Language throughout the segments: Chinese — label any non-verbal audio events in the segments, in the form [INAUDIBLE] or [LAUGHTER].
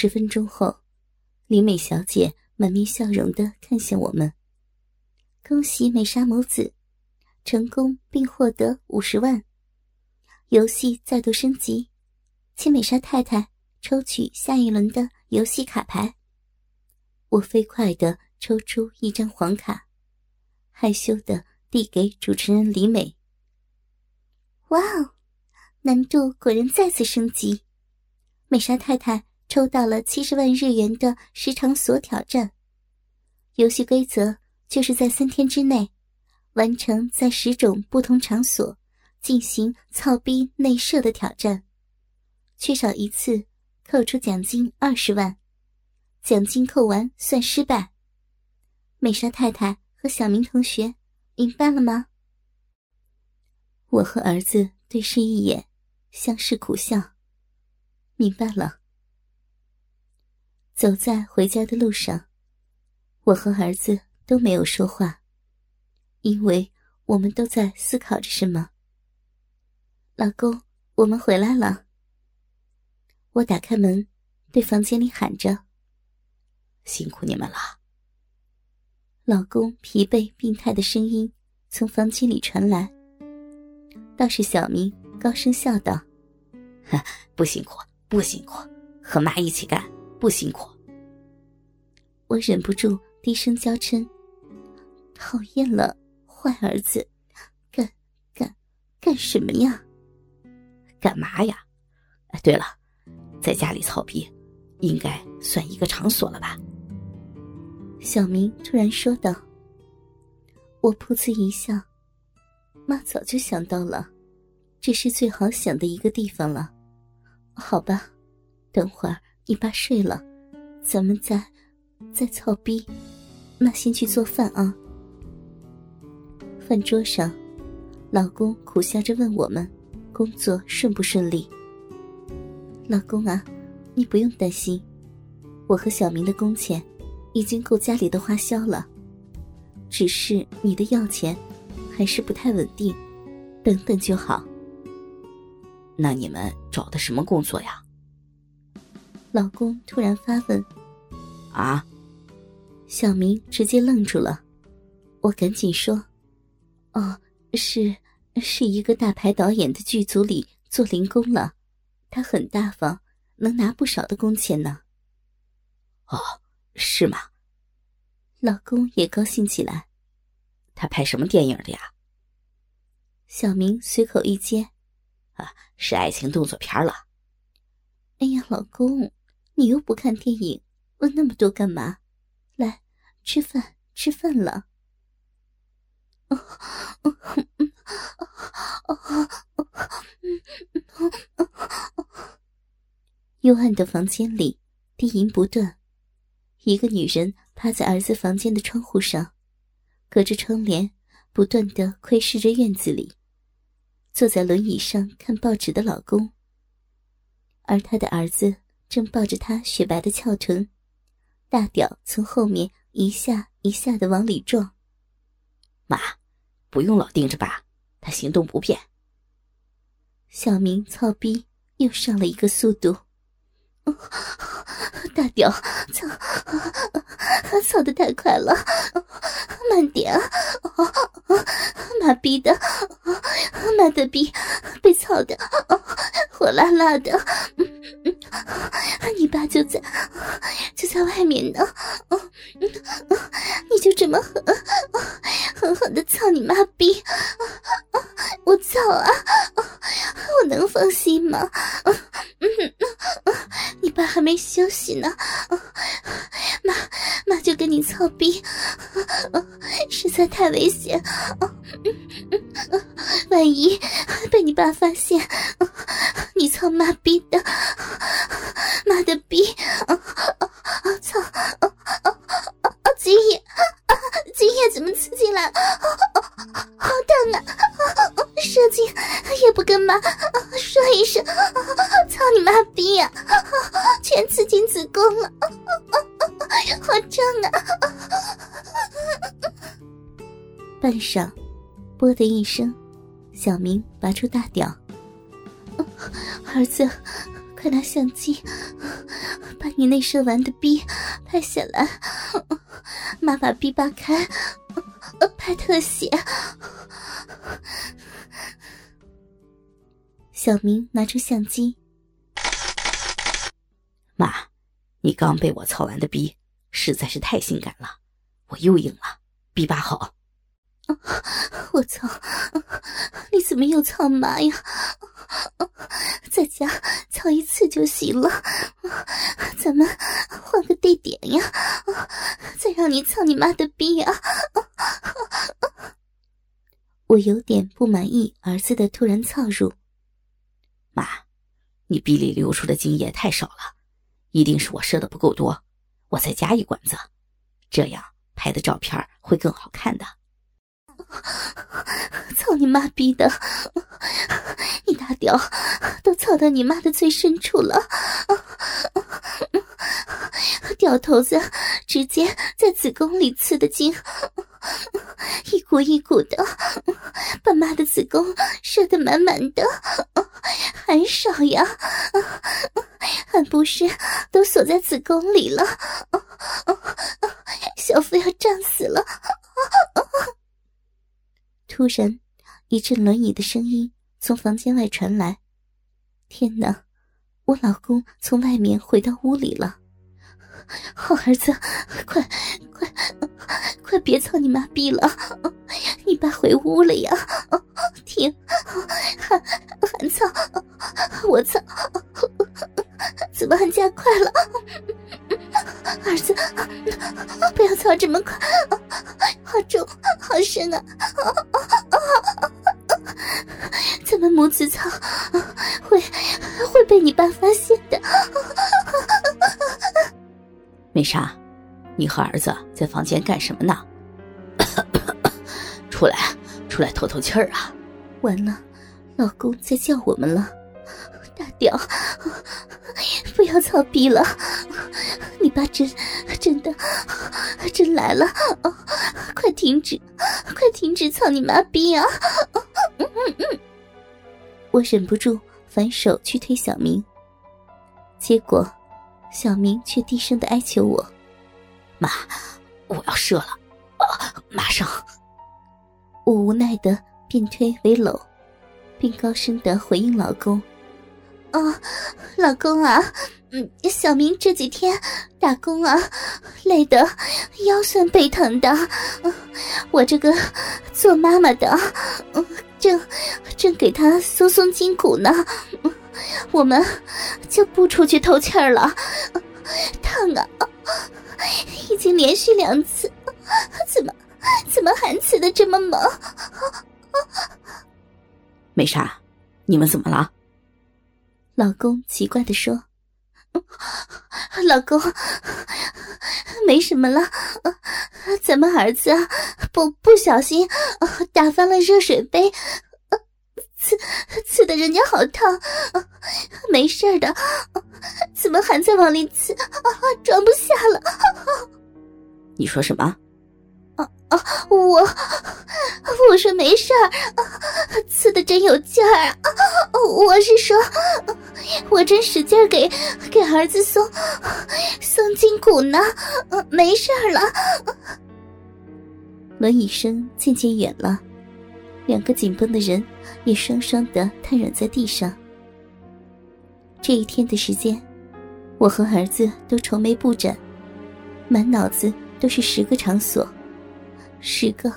十分钟后，李美小姐满面笑容的看向我们：“恭喜美莎母子，成功并获得五十万，游戏再度升级，请美莎太太抽取下一轮的游戏卡牌。”我飞快的抽出一张黄卡，害羞的递给主持人李美。哇哦，难度果然再次升级，美莎太太抽到了七十万日元的时长锁挑战。游戏规则就是在三天之内，完成在十种不同场所进行操逼内射的挑战，缺少一次扣除奖金二十万。奖金扣完算失败。美莎太太和小明同学明白了吗？我和儿子对视一眼，相视苦笑。明白了。走在回家的路上，我和儿子都没有说话，因为我们都在思考着什么。老公，我们回来了。我打开门，对房间里喊着。辛苦你们了。老公疲惫病态的声音从房间里传来。倒是小明高声笑道：“ [LAUGHS] 不辛苦，不辛苦，和妈一起干，不辛苦。”我忍不住低声娇嗔：“讨厌了，坏儿子，干干干什么呀？干嘛呀？哎，对了，在家里操逼，应该算一个场所了吧？”小明突然说道：“我噗呲一笑，妈早就想到了，这是最好想的一个地方了。好吧，等会儿你爸睡了，咱们再再操逼。那先去做饭啊。”饭桌上，老公苦笑着问我们：“工作顺不顺利？”老公啊，你不用担心，我和小明的工钱。已经够家里的花销了，只是你的药钱还是不太稳定，等等就好。那你们找的什么工作呀？老公突然发问。啊！小明直接愣住了，我赶紧说：“哦，是是一个大牌导演的剧组里做零工了，他很大方，能拿不少的工钱呢。”哦。是吗？老公也高兴起来。他拍什么电影的呀？小明随口一接：“啊，是爱情动作片了。”哎呀，老公，你又不看电影，问那么多干嘛？来，吃饭，吃饭了。[LAUGHS] 幽暗的房间里，低吟不断。一个女人趴在儿子房间的窗户上，隔着窗帘不断的窥视着院子里。坐在轮椅上看报纸的老公，而他的儿子正抱着他雪白的翘臀，大屌从后面一下一下的往里撞。妈，不用老盯着吧，他行动不便。小明操逼又上了一个速度。大屌，操，操的太快了，慢点啊！妈逼的，妈的逼，被操的火辣辣的，你爸就在就在外面呢，你就这么狠狠狠的操你妈逼，我操啊！我能放心吗？你爸还没休息呢，妈妈就跟你操逼，实在太危险，万一被你爸发现，你操妈逼的，妈的逼，操，今夜今夜怎么刺进来？好疼啊！射精也不跟妈说一声，操你妈逼呀！全刺进子宫了，好胀啊！[LAUGHS] 半晌，啵的一声，小明拔出大屌，儿子，快拿相机，把你那射完的逼拍下来。妈把逼扒开，拍特写。小明拿出相机，妈，你刚被我操完的逼实在是太性感了，我又硬了，逼扒好。我操！你怎么又操妈呀？在家操一次就行了，咱们换个地点呀，再让你操你妈的逼呀！我有点不满意儿子的突然操入。妈，你逼里流出的精液太少了，一定是我射的不够多，我再加一管子，这样拍的照片会更好看的。[LAUGHS] 操你妈逼的！你大屌都操到你妈的最深处了，屌头子直接在子宫里刺的精，一股一股的，把妈的子宫射得满满的，还少呀？还不是都锁在子宫里了？小腹要胀死了！突然，一阵轮椅的声音从房间外传来。天哪！我老公从外面回到屋里了。好儿子，快快快别操你妈逼了！你爸回屋了呀！停，还还操！我操！怎么还加快了？儿子，不要操这么快！好重，好深啊！咱们母子操会会被你爸发现的。美莎，你和儿子在房间干什么呢？[COUGHS] 出来，出来透透气儿啊！完了，老公在叫我们了。大屌，不要操逼了！你爸真真的真来了！快停止，快停止操你妈逼啊！我忍不住反手去推小明，结果小明却低声的哀求我：“妈，我要射了，马上！”我无奈的变推为搂，并高声的回应老公。哦，老公啊，嗯，小明这几天打工啊，累得腰酸背疼的。我这个做妈妈的，嗯，正正给他松松筋骨呢。我们就不出去透气儿了，烫啊！已经连续两次，怎么怎么还刺的这么猛？美莎，你们怎么了？老公奇怪的说：“ [LAUGHS] 老公，没什么了，咱们儿子不不小心打翻了热水杯，刺刺的人家好烫，没事的，怎么还在往里刺？装不下了。”你说什么？啊啊！我我说没事儿，刺的真有劲儿啊！我是说，我真使劲给给儿子松松筋骨呢，没事了。轮椅声渐渐远了，两个紧绷的人也双双的瘫软在地上。这一天的时间，我和儿子都愁眉不展，满脑子都是十个场所。十个，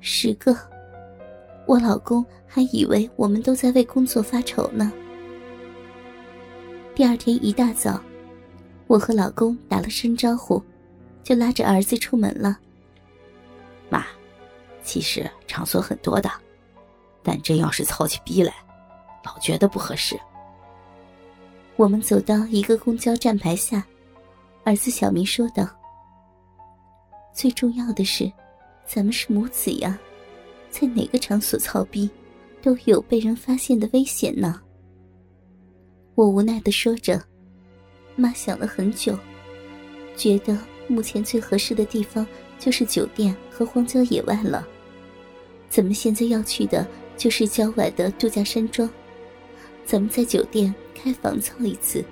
十个，我老公还以为我们都在为工作发愁呢。第二天一大早，我和老公打了声招呼，就拉着儿子出门了。妈，其实场所很多的，但真要是操起逼来，老觉得不合适。我们走到一个公交站牌下，儿子小明说道：“最重要的是。”咱们是母子呀，在哪个场所操逼，都有被人发现的危险呢。我无奈的说着，妈想了很久，觉得目前最合适的地方就是酒店和荒郊野外了。咱们现在要去的就是郊外的度假山庄，咱们在酒店开房操一次。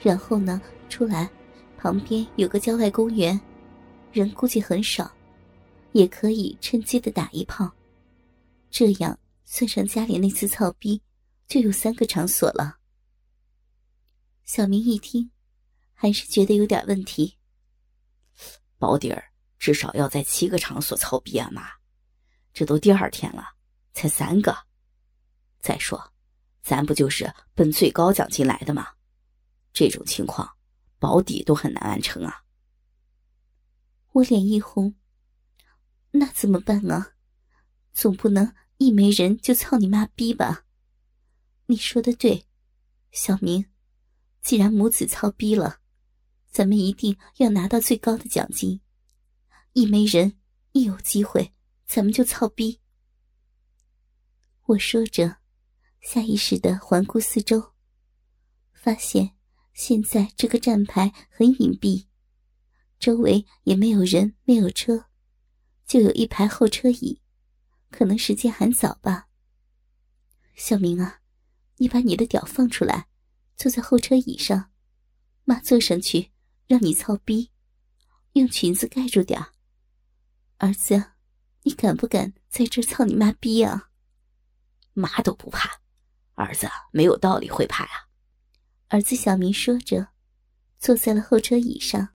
然后呢，出来，旁边有个郊外公园，人估计很少，也可以趁机的打一炮。这样算上家里那次操逼，就有三个场所了。小明一听，还是觉得有点问题。保底儿至少要在七个场所操逼啊，妈！这都第二天了，才三个。再说，咱不就是奔最高奖金来的吗？这种情况，保底都很难完成啊！我脸一红，那怎么办啊？总不能一没人就操你妈逼吧？你说的对，小明，既然母子操逼了，咱们一定要拿到最高的奖金。一没人，一有机会，咱们就操逼。我说着，下意识的环顾四周，发现。现在这个站牌很隐蔽，周围也没有人，没有车，就有一排候车椅，可能时间还早吧。小明啊，你把你的屌放出来，坐在后车椅上，妈坐上去让你操逼，用裙子盖住点儿。子，你敢不敢在这操你妈逼啊？妈都不怕，儿子没有道理会怕呀。儿子小明说着，坐在了后车椅上。